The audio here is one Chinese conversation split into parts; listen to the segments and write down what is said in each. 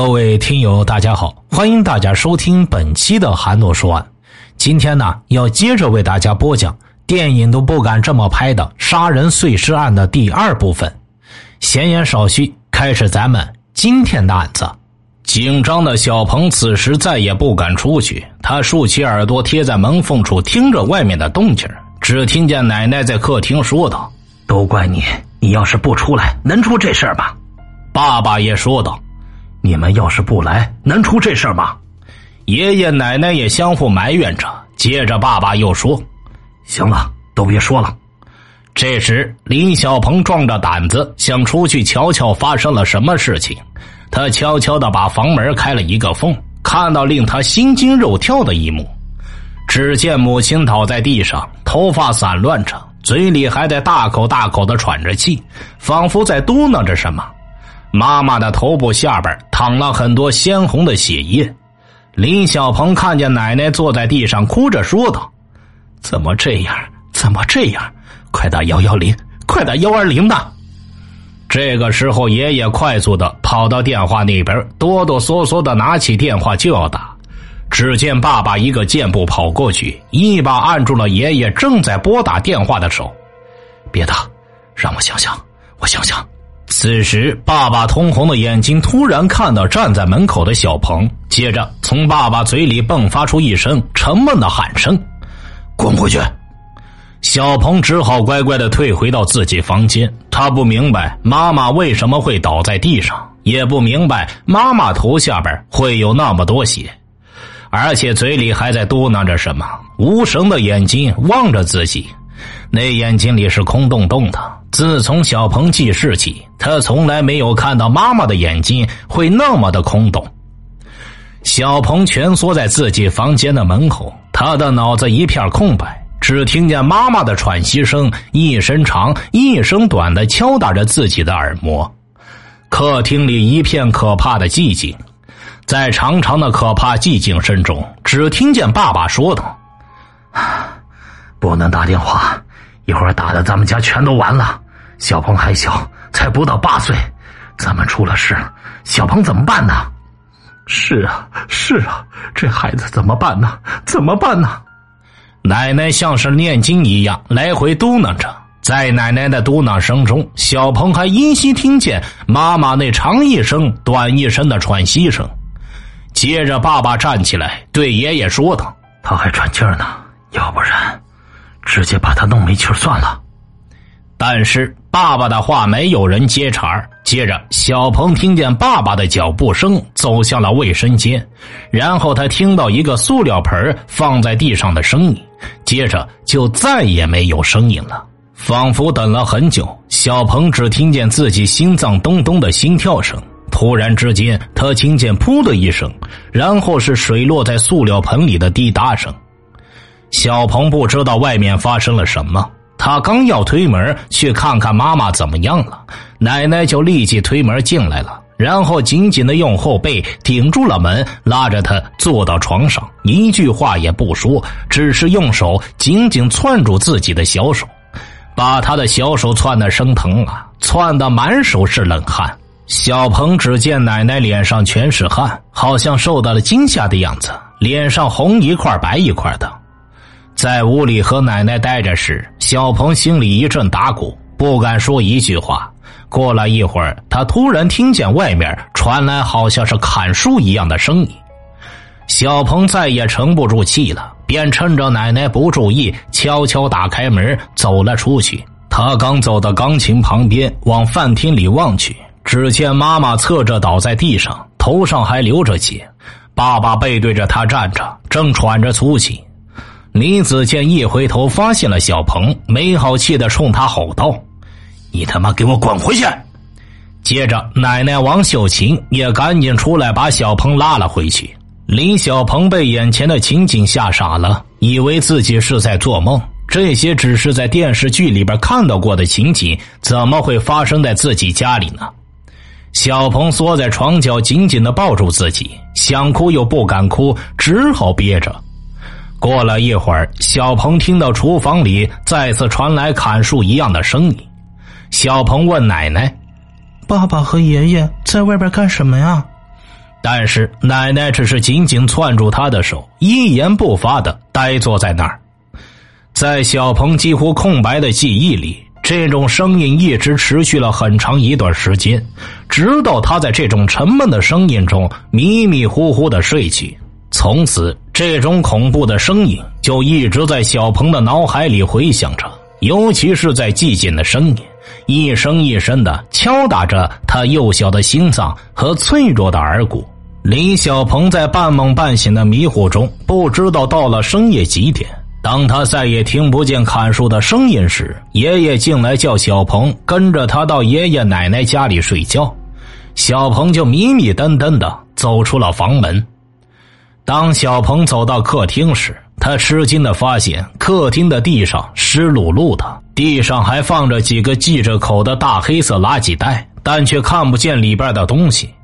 各位听友，大家好，欢迎大家收听本期的韩诺说案。今天呢，要接着为大家播讲电影都不敢这么拍的杀人碎尸案的第二部分。闲言少叙，开始咱们今天的案子。紧张的小鹏此时再也不敢出去，他竖起耳朵贴在门缝处听着外面的动静只听见奶奶在客厅说道：“都怪你，你要是不出来，能出这事儿吗？”爸爸也说道。你们要是不来，能出这事吗？爷爷奶奶也相互埋怨着。接着，爸爸又说：“行了，都别说了。”这时，林小鹏壮着胆子想出去瞧瞧发生了什么事情。他悄悄的把房门开了一个缝，看到令他心惊肉跳的一幕：只见母亲倒在地上，头发散乱着，嘴里还在大口大口的喘着气，仿佛在嘟囔着什么。妈妈的头部下边淌了很多鲜红的血液，林小鹏看见奶奶坐在地上哭着说道：“怎么这样？怎么这样？快打幺幺零，快打幺二零的！”这个时候，爷爷快速的跑到电话那边，哆哆嗦嗦的拿起电话就要打。只见爸爸一个箭步跑过去，一把按住了爷爷正在拨打电话的手：“别打，让我想想，我想想。”此时，爸爸通红的眼睛突然看到站在门口的小鹏，接着从爸爸嘴里迸发出一声沉闷的喊声：“滚回去！”小鹏只好乖乖的退回到自己房间。他不明白妈妈为什么会倒在地上，也不明白妈妈头下边会有那么多血，而且嘴里还在嘟囔着什么，无神的眼睛望着自己。那眼睛里是空洞洞的。自从小鹏记事起，他从来没有看到妈妈的眼睛会那么的空洞。小鹏蜷缩在自己房间的门口，他的脑子一片空白，只听见妈妈的喘息声一声长一声短的敲打着自己的耳膜。客厅里一片可怕的寂静，在长长的可怕寂静声中，只听见爸爸说道：“不能打电话。”一会儿打的，咱们家全都完了。小鹏还小，才不到八岁，咱们出了事，小鹏怎么办呢？是啊，是啊，这孩子怎么办呢？怎么办呢？奶奶像是念经一样来回嘟囔着，在奶奶的嘟囔声中，小鹏还依稀听见妈妈那长一声、短一声的喘息声。接着，爸爸站起来对爷爷说道：“他还喘气呢，要不然……”直接把他弄没气儿算了，但是爸爸的话没有人接茬接着，小鹏听见爸爸的脚步声走向了卫生间，然后他听到一个塑料盆放在地上的声音，接着就再也没有声音了。仿佛等了很久，小鹏只听见自己心脏咚咚的心跳声。突然之间，他听见“噗”的一声，然后是水落在塑料盆里的滴答声。小鹏不知道外面发生了什么，他刚要推门去看看妈妈怎么样了，奶奶就立即推门进来了，然后紧紧的用后背顶住了门，拉着他坐到床上，一句话也不说，只是用手紧紧攥住自己的小手，把他的小手攥得生疼啊，攥得满手是冷汗。小鹏只见奶奶脸上全是汗，好像受到了惊吓的样子，脸上红一块白一块的。在屋里和奶奶待着时，小鹏心里一阵打鼓，不敢说一句话。过了一会儿，他突然听见外面传来好像是砍树一样的声音。小鹏再也沉不住气了，便趁着奶奶不注意，悄悄打开门走了出去。他刚走到钢琴旁边，往饭厅里望去，只见妈妈侧着倒在地上，头上还流着血；爸爸背对着他站着，正喘着粗气。李子健一回头，发现了小鹏，没好气的冲他吼道：“你他妈给我滚回去！”接着，奶奶王秀琴也赶紧出来把小鹏拉了回去。李小鹏被眼前的情景吓傻了，以为自己是在做梦，这些只是在电视剧里边看到过的情景，怎么会发生在自己家里呢？小鹏缩在床角，紧紧的抱住自己，想哭又不敢哭，只好憋着。过了一会儿，小鹏听到厨房里再次传来砍树一样的声音。小鹏问奶奶：“爸爸和爷爷在外边干什么呀？”但是奶奶只是紧紧攥住他的手，一言不发的呆坐在那儿。在小鹏几乎空白的记忆里，这种声音一直持续了很长一段时间，直到他在这种沉闷的声音中迷迷糊糊的睡去。从此，这种恐怖的声音就一直在小鹏的脑海里回响着，尤其是在寂静的声音，一声一声的敲打着他幼小的心脏和脆弱的耳骨。李小鹏在半梦半醒的迷糊中，不知道到了深夜几点。当他再也听不见砍树的声音时，爷爷进来叫小鹏跟着他到爷爷奶奶家里睡觉，小鹏就迷迷瞪瞪的走出了房门。当小鹏走到客厅时，他吃惊的发现客厅的地上湿漉漉的，地上还放着几个系着口的大黑色垃圾袋，但却看不见里边的东西。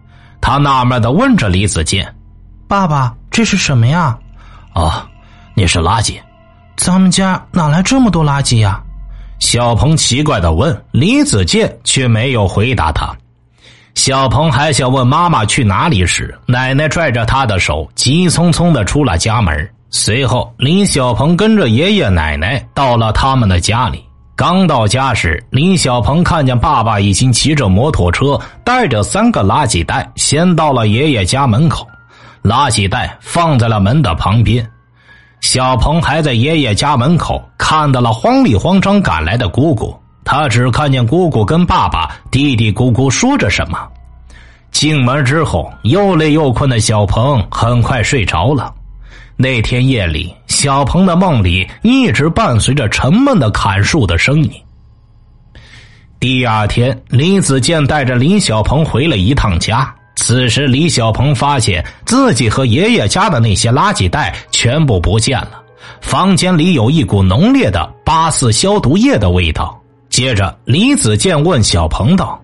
他纳闷的问着李子健：“爸爸，这是什么呀？”“啊，那是垃圾。”“咱们家哪来这么多垃圾呀？”小鹏奇怪的问。李子健却没有回答他。小鹏还想问妈妈去哪里时，奶奶拽着他的手，急匆匆的出了家门。随后，林小鹏跟着爷爷奶奶到了他们的家里。刚到家时，林小鹏看见爸爸已经骑着摩托车，带着三个垃圾袋，先到了爷爷家门口，垃圾袋放在了门的旁边。小鹏还在爷爷家门口看到了慌里慌张赶来的姑姑。他只看见姑姑跟爸爸嘀嘀咕咕说着什么。进门之后，又累又困的小鹏很快睡着了。那天夜里，小鹏的梦里一直伴随着沉闷的砍树的声音。第二天，李子健带着李小鹏回了一趟家。此时，李小鹏发现自己和爷爷家的那些垃圾袋全部不见了，房间里有一股浓烈的八四消毒液的味道。接着，李子健问小鹏道：“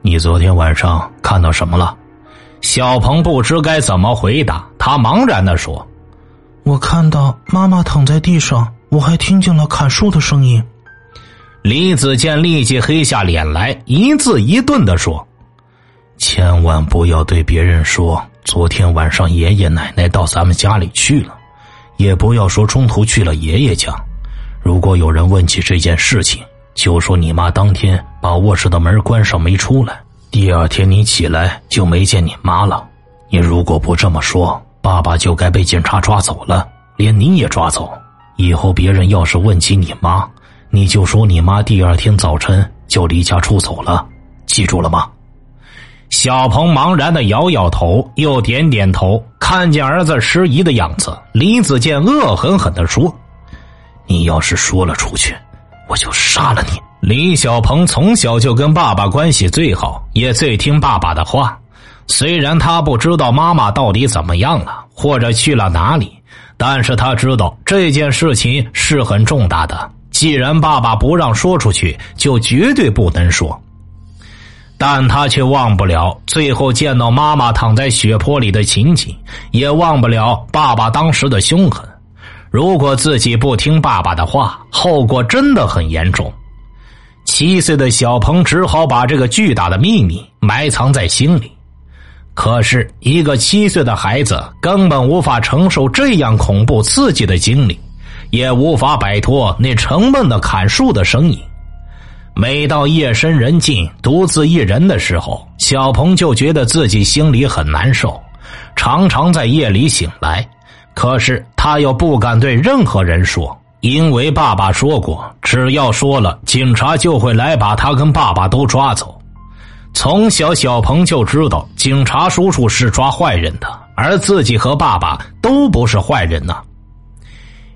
你昨天晚上看到什么了？”小鹏不知该怎么回答，他茫然的说：“我看到妈妈躺在地上，我还听见了砍树的声音。”李子健立即黑下脸来，一字一顿的说：“千万不要对别人说昨天晚上爷爷奶奶到咱们家里去了，也不要说中途去了爷爷家。如果有人问起这件事情，”就说你妈当天把卧室的门关上没出来，第二天你起来就没见你妈了。你如果不这么说，爸爸就该被警察抓走了，连你也抓走。以后别人要是问起你妈，你就说你妈第二天早晨就离家出走了，记住了吗？小鹏茫然的摇摇头，又点点头。看见儿子迟疑的样子，李子健恶狠狠的说：“你要是说了出去。”我就杀了你！李小鹏从小就跟爸爸关系最好，也最听爸爸的话。虽然他不知道妈妈到底怎么样了，或者去了哪里，但是他知道这件事情是很重大的。既然爸爸不让说出去，就绝对不能说。但他却忘不了最后见到妈妈躺在血泊里的情景，也忘不了爸爸当时的凶狠。如果自己不听爸爸的话，后果真的很严重。七岁的小鹏只好把这个巨大的秘密埋藏在心里。可是，一个七岁的孩子根本无法承受这样恐怖刺激的经历，也无法摆脱那沉闷的砍树的声音。每到夜深人静、独自一人的时候，小鹏就觉得自己心里很难受，常常在夜里醒来。可是他又不敢对任何人说，因为爸爸说过，只要说了，警察就会来把他跟爸爸都抓走。从小，小鹏就知道警察叔叔是抓坏人的，而自己和爸爸都不是坏人呢。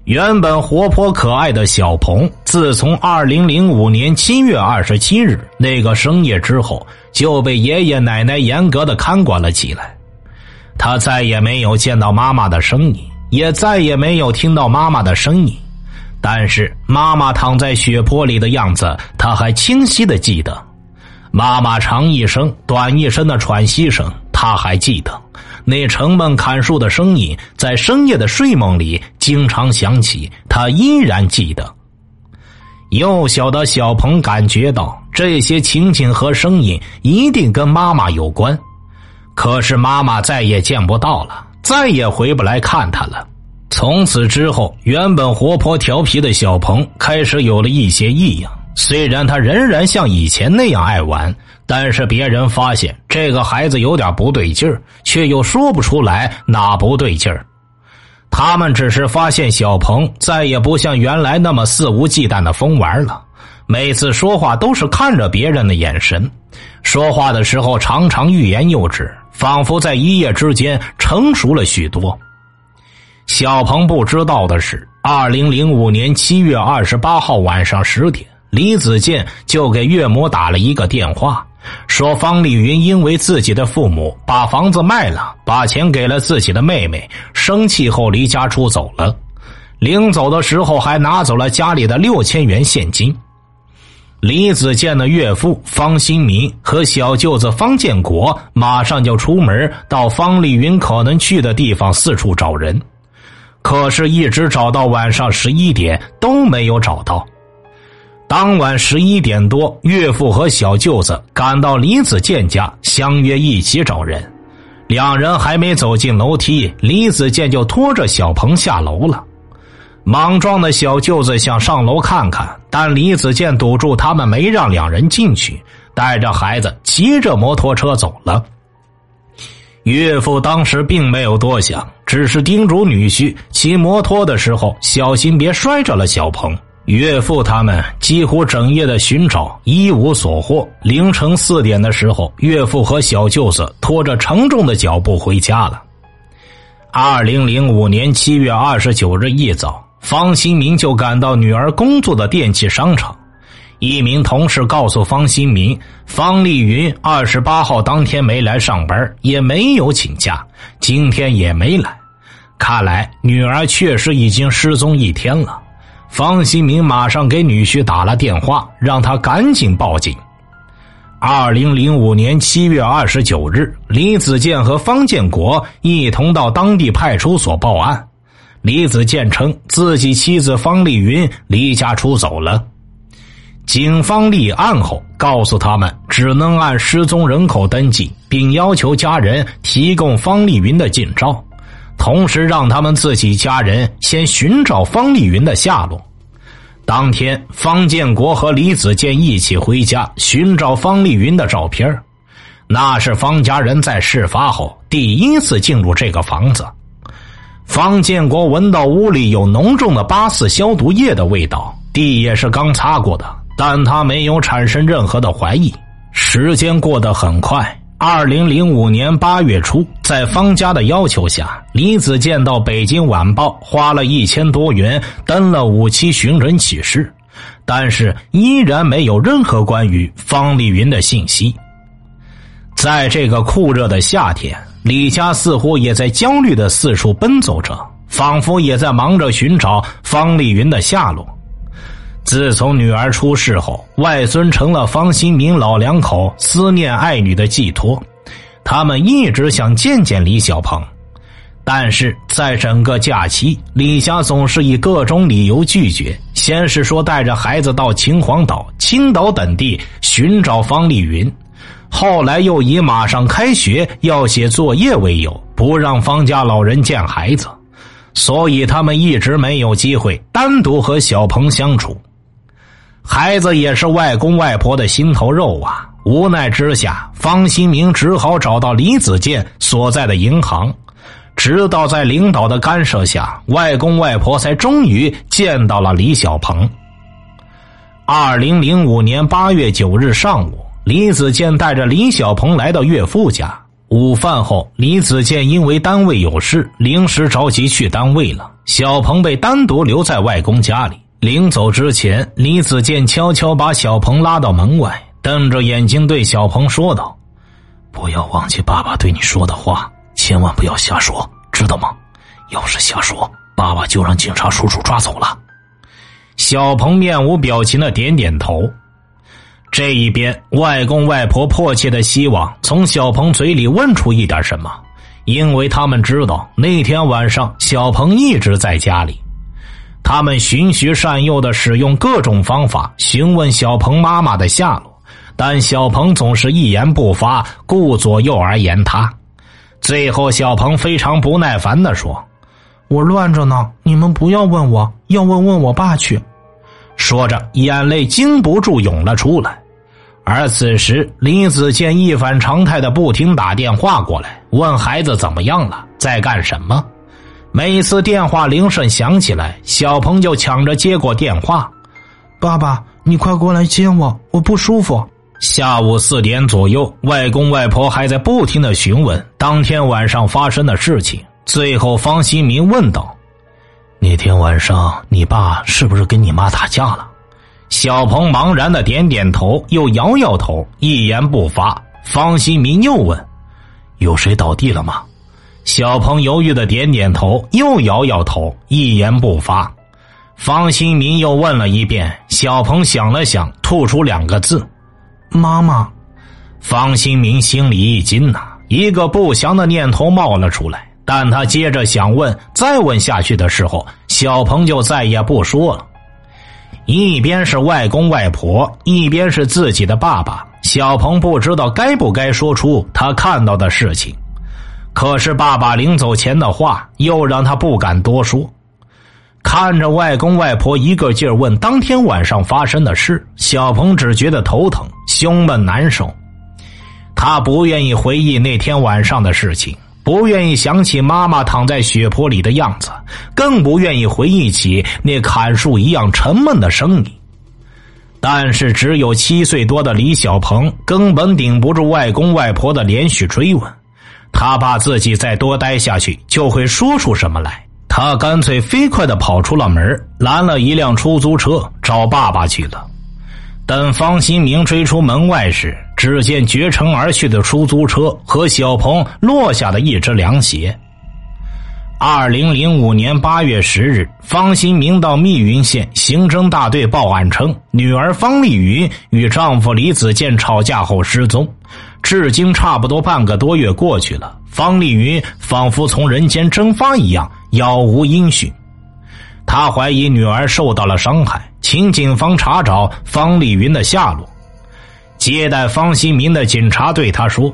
原本活泼可爱的小鹏，自从二零零五年七月二十七日那个深夜之后，就被爷爷奶奶严格的看管了起来。他再也没有见到妈妈的身影，也再也没有听到妈妈的声音，但是妈妈躺在血泊里的样子，他还清晰的记得。妈妈长一声、短一声的喘息声，他还记得。那城门砍树的声音，在深夜的睡梦里经常响起，他依然记得。幼小的小鹏感觉到这些情景和声音一定跟妈妈有关。可是妈妈再也见不到了，再也回不来看他了。从此之后，原本活泼调皮的小鹏开始有了一些异样。虽然他仍然像以前那样爱玩，但是别人发现这个孩子有点不对劲儿，却又说不出来哪不对劲儿。他们只是发现小鹏再也不像原来那么肆无忌惮的疯玩了，每次说话都是看着别人的眼神，说话的时候常常欲言又止，仿佛在一夜之间成熟了许多。小鹏不知道的是，二零零五年七月二十八号晚上十点。李子健就给岳母打了一个电话，说方丽云因为自己的父母把房子卖了，把钱给了自己的妹妹，生气后离家出走了。临走的时候还拿走了家里的六千元现金。李子健的岳父方新民和小舅子方建国马上就出门到方丽云可能去的地方四处找人，可是，一直找到晚上十一点都没有找到。当晚十一点多，岳父和小舅子赶到李子健家，相约一起找人。两人还没走进楼梯，李子健就拖着小鹏下楼了。莽撞的小舅子想上楼看看，但李子健堵住他们，没让两人进去，带着孩子骑着摩托车走了。岳父当时并没有多想，只是叮嘱女婿骑摩托的时候小心别摔着了小鹏。岳父他们几乎整夜的寻找，一无所获。凌晨四点的时候，岳父和小舅子拖着沉重的脚步回家了。二零零五年七月二十九日一早，方新民就赶到女儿工作的电器商场。一名同事告诉方新民，方丽云二十八号当天没来上班，也没有请假，今天也没来。看来女儿确实已经失踪一天了。方新民马上给女婿打了电话，让他赶紧报警。二零零五年七月二十九日，李子健和方建国一同到当地派出所报案。李子健称自己妻子方丽云离家出走了。警方立案后，告诉他们只能按失踪人口登记，并要求家人提供方丽云的近照。同时，让他们自己家人先寻找方丽云的下落。当天，方建国和李子健一起回家寻找方丽云的照片那是方家人在事发后第一次进入这个房子。方建国闻到屋里有浓重的八四消毒液的味道，地也是刚擦过的，但他没有产生任何的怀疑。时间过得很快。二零零五年八月初，在方家的要求下，李子健到《北京晚报》花了一千多元登了五期寻人启事，但是依然没有任何关于方丽云的信息。在这个酷热的夏天，李家似乎也在焦虑的四处奔走着，仿佛也在忙着寻找方丽云的下落。自从女儿出事后，外孙成了方新民老两口思念爱女的寄托。他们一直想见见李小鹏，但是在整个假期，李家总是以各种理由拒绝。先是说带着孩子到秦皇岛、青岛等地寻找方丽云，后来又以马上开学要写作业为由，不让方家老人见孩子，所以他们一直没有机会单独和小鹏相处。孩子也是外公外婆的心头肉啊！无奈之下，方新明只好找到李子健所在的银行。直到在领导的干涉下，外公外婆才终于见到了李小鹏。二零零五年八月九日上午，李子健带着李小鹏来到岳父家。午饭后，李子健因为单位有事，临时着急去单位了。小鹏被单独留在外公家里。临走之前，李子健悄悄把小鹏拉到门外，瞪着眼睛对小鹏说道：“不要忘记爸爸对你说的话，千万不要瞎说，知道吗？要是瞎说，爸爸就让警察叔叔抓走了。”小鹏面无表情的点点头。这一边，外公外婆迫切的希望从小鹏嘴里问出一点什么，因为他们知道那天晚上小鹏一直在家里。他们循循善诱的使用各种方法询问小鹏妈妈的下落，但小鹏总是一言不发，顾左右而言他。最后，小鹏非常不耐烦的说：“我乱着呢，你们不要问我，要问问我爸去。”说着，眼泪禁不住涌了出来。而此时，李子健一反常态的不停打电话过来，问孩子怎么样了，在干什么。每次电话铃声响起来，小鹏就抢着接过电话：“爸爸，你快过来接我，我不舒服。”下午四点左右，外公外婆还在不停的询问当天晚上发生的事情。最后，方新民问道：“那天晚上，你爸是不是跟你妈打架了？”小鹏茫然的点点头，又摇摇头，一言不发。方新民又问：“有谁倒地了吗？”小鹏犹豫的点点头，又摇摇头，一言不发。方新民又问了一遍，小鹏想了想，吐出两个字。妈妈，方新民心里一惊呐，一个不祥的念头冒了出来。但他接着想问，再问下去的时候，小鹏就再也不说了。一边是外公外婆，一边是自己的爸爸，小鹏不知道该不该说出他看到的事情。可是爸爸临走前的话，又让他不敢多说。看着外公外婆一个劲儿问当天晚上发生的事，小鹏只觉得头疼、胸闷难受。他不愿意回忆那天晚上的事情，不愿意想起妈妈躺在血泊里的样子，更不愿意回忆起那砍树一样沉闷的声音。但是，只有七岁多的李小鹏根本顶不住外公外婆的连续追问，他怕自己再多待下去就会说出什么来。他干脆飞快的跑出了门，拦了一辆出租车找爸爸去了。等方新明追出门外时，只见绝尘而去的出租车和小鹏落下的一只凉鞋。二零零五年八月十日，方新明到密云县刑侦大队报案称，女儿方丽云与丈夫李子健吵架后失踪，至今差不多半个多月过去了，方丽云仿佛从人间蒸发一样。杳无音讯，他怀疑女儿受到了伤害，请警方查找方丽云的下落。接待方新民的警察对他说：“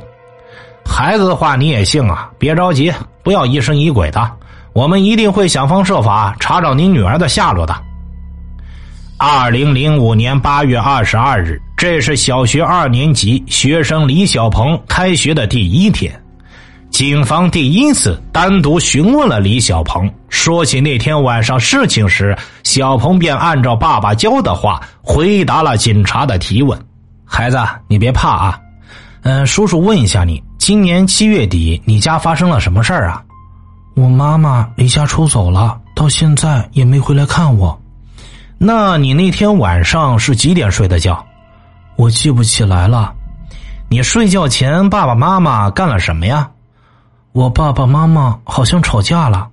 孩子的话你也信啊？别着急，不要疑神疑鬼的，我们一定会想方设法查找您女儿的下落的。”二零零五年八月二十二日，这是小学二年级学生李小鹏开学的第一天。警方第一次单独询问了李小鹏。说起那天晚上事情时，小鹏便按照爸爸教的话回答了警察的提问：“孩子，你别怕啊，嗯，叔叔问一下你，今年七月底你家发生了什么事儿啊？”我妈妈离家出走了，到现在也没回来看我。那你那天晚上是几点睡的觉？我记不起来了。你睡觉前爸爸妈妈干了什么呀？我爸爸妈妈好像吵架了，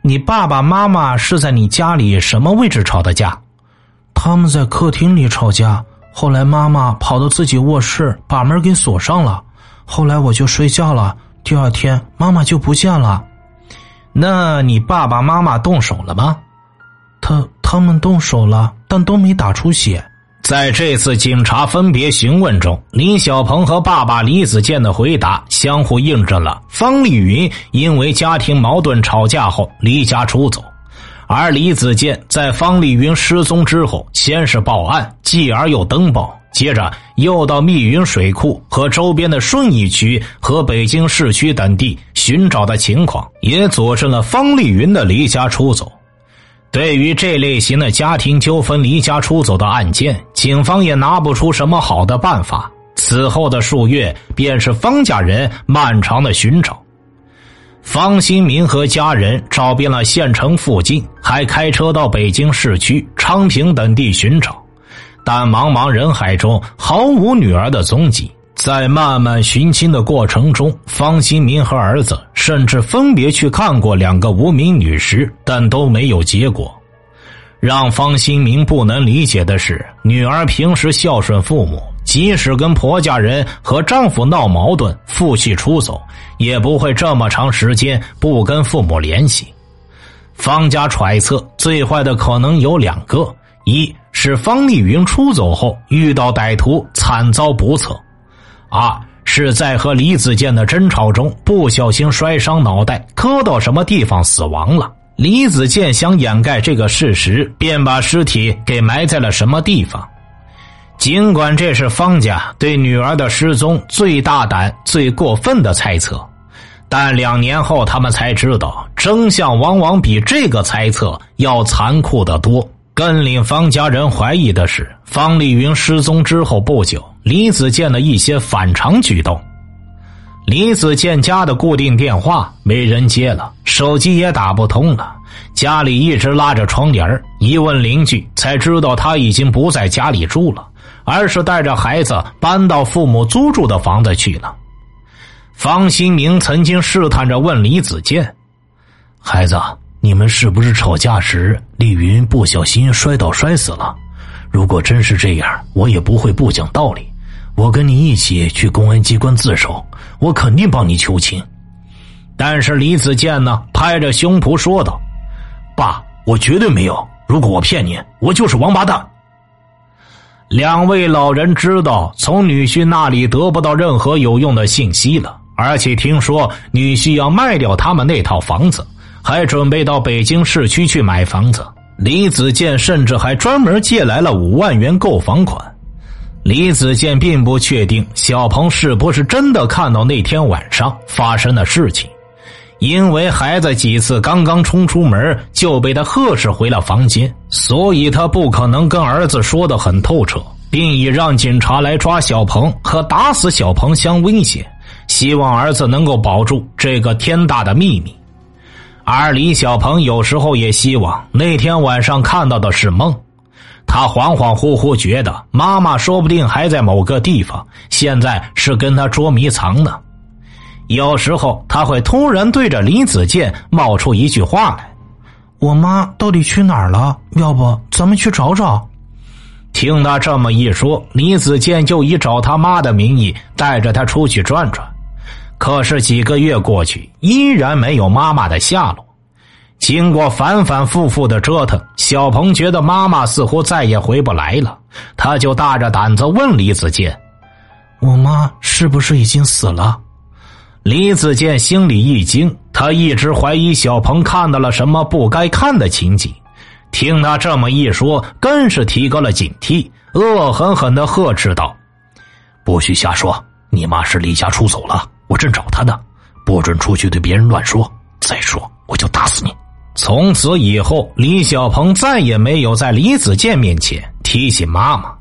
你爸爸妈妈是在你家里什么位置吵的架？他们在客厅里吵架，后来妈妈跑到自己卧室把门给锁上了，后来我就睡觉了。第二天妈妈就不见了。那你爸爸妈妈动手了吗？他他们动手了，但都没打出血。在这次警察分别询问中，李小鹏和爸爸李子健的回答相互印证了方丽云因为家庭矛盾吵架后离家出走，而李子健在方丽云失踪之后，先是报案，继而又登报，接着又到密云水库和周边的顺义区和北京市区等地寻找的情况，也佐证了方丽云的离家出走。对于这类型的家庭纠纷离家出走的案件，警方也拿不出什么好的办法。此后的数月，便是方家人漫长的寻找。方新民和家人找遍了县城附近，还开车到北京市区、昌平等地寻找，但茫茫人海中毫无女儿的踪迹。在慢慢寻亲的过程中，方新民和儿子甚至分别去看过两个无名女尸，但都没有结果。让方新民不能理解的是，女儿平时孝顺父母，即使跟婆家人和丈夫闹矛盾、负气出走，也不会这么长时间不跟父母联系。方家揣测，最坏的可能有两个：一是方丽云出走后遇到歹徒，惨遭不测。二是在和李子健的争吵中不小心摔伤脑袋，磕到什么地方死亡了。李子健想掩盖这个事实，便把尸体给埋在了什么地方。尽管这是方家对女儿的失踪最大胆、最过分的猜测，但两年后他们才知道，真相往往比这个猜测要残酷得多。更令方家人怀疑的是，方丽云失踪之后不久，李子健的一些反常举动。李子健家的固定电话没人接了，手机也打不通了，家里一直拉着窗帘一问邻居，才知道他已经不在家里住了。而是带着孩子搬到父母租住的房子去了。方新明曾经试探着问李子健：“孩子，你们是不是吵架时丽云不小心摔倒摔死了？如果真是这样，我也不会不讲道理。我跟你一起去公安机关自首，我肯定帮你求情。”但是李子健呢，拍着胸脯说道：“爸，我绝对没有。如果我骗你，我就是王八蛋。”两位老人知道从女婿那里得不到任何有用的信息了，而且听说女婿要卖掉他们那套房子，还准备到北京市区去买房子。李子健甚至还专门借来了五万元购房款。李子健并不确定小鹏是不是真的看到那天晚上发生的事情。因为孩子几次刚刚冲出门就被他呵斥回了房间，所以他不可能跟儿子说的很透彻，并以让警察来抓小鹏和打死小鹏相威胁，希望儿子能够保住这个天大的秘密。而李小鹏有时候也希望那天晚上看到的是梦，他恍恍惚惚觉得妈妈说不定还在某个地方，现在是跟他捉迷藏呢。有时候他会突然对着李子健冒出一句话来：“我妈到底去哪儿了？要不咱们去找找？”听他这么一说，李子健就以找他妈的名义带着他出去转转。可是几个月过去，依然没有妈妈的下落。经过反反复复的折腾，小鹏觉得妈妈似乎再也回不来了，他就大着胆子问李子健：“我妈是不是已经死了？”李子健心里一惊，他一直怀疑小鹏看到了什么不该看的情景。听他这么一说，更是提高了警惕，恶狠狠的呵斥道：“不许瞎说！你妈是离家出走了，我正找她呢，不准出去对别人乱说。再说，我就打死你！”从此以后，李小鹏再也没有在李子健面前提起妈妈。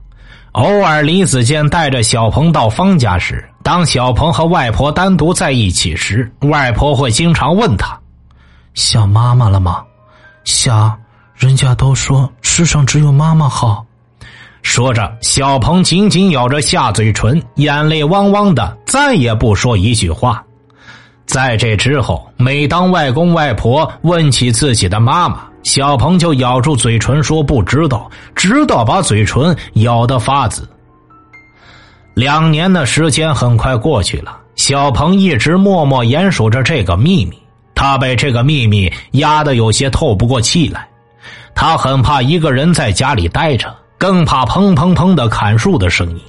偶尔，李子健带着小鹏到方家时，当小鹏和外婆单独在一起时，外婆会经常问他：“想妈妈了吗？”“想。”人家都说世上只有妈妈好。说着，小鹏紧紧咬着下嘴唇，眼泪汪汪的，再也不说一句话。在这之后，每当外公外婆问起自己的妈妈，小鹏就咬住嘴唇说不知道，直到把嘴唇咬得发紫。两年的时间很快过去了，小鹏一直默默严守着这个秘密，他被这个秘密压得有些透不过气来。他很怕一个人在家里待着，更怕砰砰砰的砍树的声音。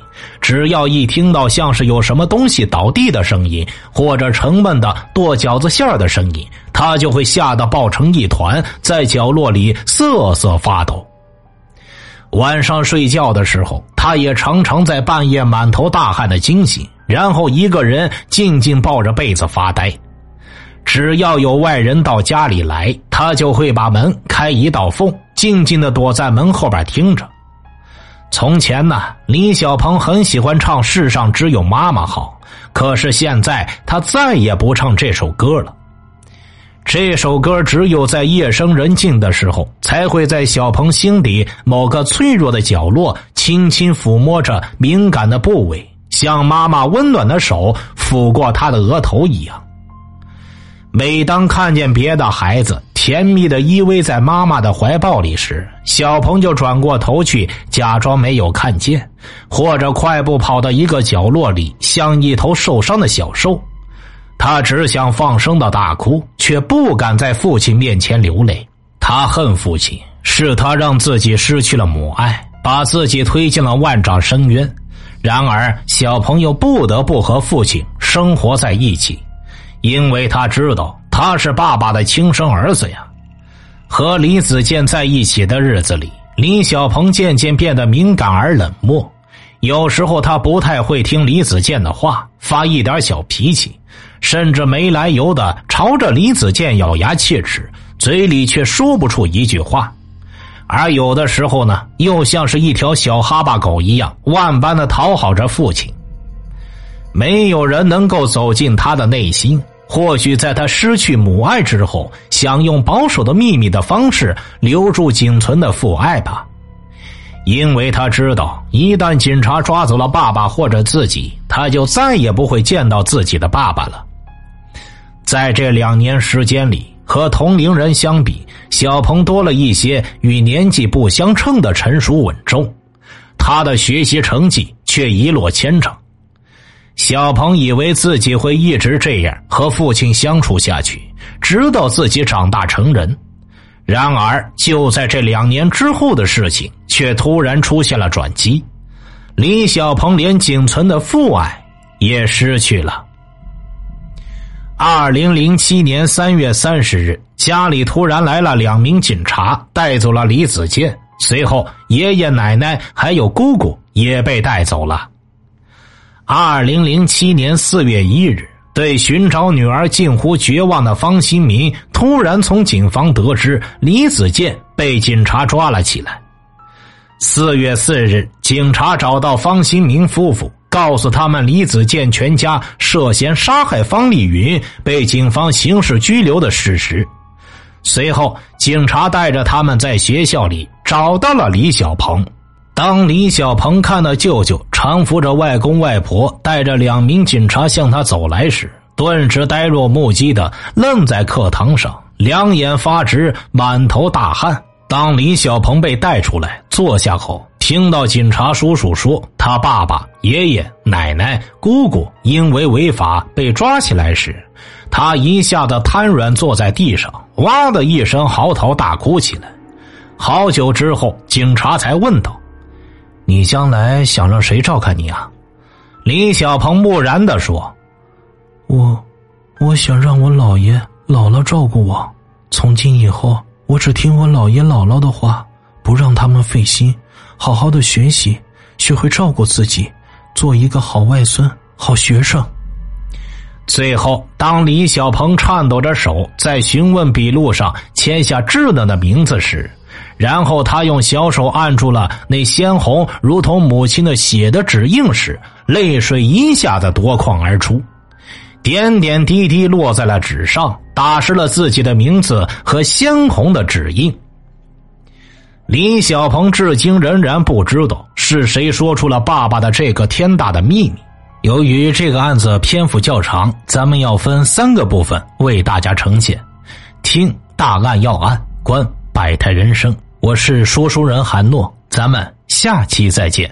只要一听到像是有什么东西倒地的声音，或者沉闷的剁饺子馅的声音，他就会吓得抱成一团，在角落里瑟瑟发抖。晚上睡觉的时候，他也常常在半夜满头大汗的惊醒，然后一个人静静抱着被子发呆。只要有外人到家里来，他就会把门开一道缝，静静的躲在门后边听着。从前呢，李小鹏很喜欢唱《世上只有妈妈好》，可是现在他再也不唱这首歌了。这首歌只有在夜深人静的时候，才会在小鹏心底某个脆弱的角落，轻轻抚摸着敏感的部位，像妈妈温暖的手抚过他的额头一样。每当看见别的孩子甜蜜的依偎在妈妈的怀抱里时，小鹏就转过头去，假装没有看见，或者快步跑到一个角落里，像一头受伤的小兽。他只想放声的大哭，却不敢在父亲面前流泪。他恨父亲，是他让自己失去了母爱，把自己推进了万丈深渊。然而，小朋友不得不和父亲生活在一起，因为他知道他是爸爸的亲生儿子呀。和李子健在一起的日子里，李小鹏渐渐变得敏感而冷漠。有时候他不太会听李子健的话，发一点小脾气，甚至没来由的朝着李子健咬牙切齿，嘴里却说不出一句话。而有的时候呢，又像是一条小哈巴狗一样，万般的讨好着父亲。没有人能够走进他的内心。或许在他失去母爱之后，想用保守的秘密的方式留住仅存的父爱吧。因为他知道，一旦警察抓走了爸爸或者自己，他就再也不会见到自己的爸爸了。在这两年时间里，和同龄人相比，小鹏多了一些与年纪不相称的成熟稳重，他的学习成绩却一落千丈。小鹏以为自己会一直这样和父亲相处下去，直到自己长大成人。然而，就在这两年之后的事情，却突然出现了转机。李小鹏连仅存的父爱也失去了。二零零七年三月三十日，家里突然来了两名警察，带走了李子健。随后，爷爷奶奶还有姑姑也被带走了。二零零七年四月一日，对寻找女儿近乎绝望的方新民，突然从警方得知李子健被警察抓了起来。四月四日，警察找到方新民夫妇，告诉他们李子健全家涉嫌杀害方丽云，被警方刑事拘留的事实。随后，警察带着他们在学校里找到了李小鹏。当李小鹏看到舅舅搀扶着外公外婆，带着两名警察向他走来时，顿时呆若木鸡的愣在课堂上，两眼发直，满头大汗。当李小鹏被带出来坐下后，听到警察叔叔说他爸爸、爷爷、奶奶、姑姑因为违法被抓起来时，他一下子瘫软坐在地上，哇的一声嚎啕大哭起来。好久之后，警察才问道。你将来想让谁照看你啊？李小鹏木然的说：“我，我想让我姥爷姥姥照顾我。从今以后，我只听我姥爷姥姥的话，不让他们费心，好好的学习，学会照顾自己，做一个好外孙、好学生。”最后，当李小鹏颤抖着手在询问笔录上签下稚嫩的名字时，然后他用小手按住了那鲜红如同母亲的血的指印时，泪水一下子夺眶而出，点点滴滴落在了纸上，打湿了自己的名字和鲜红的指印。林小鹏至今仍然不知道是谁说出了爸爸的这个天大的秘密。由于这个案子篇幅较长，咱们要分三个部分为大家呈现：听大案要案，观百态人生。我是说书人韩诺，咱们下期再见。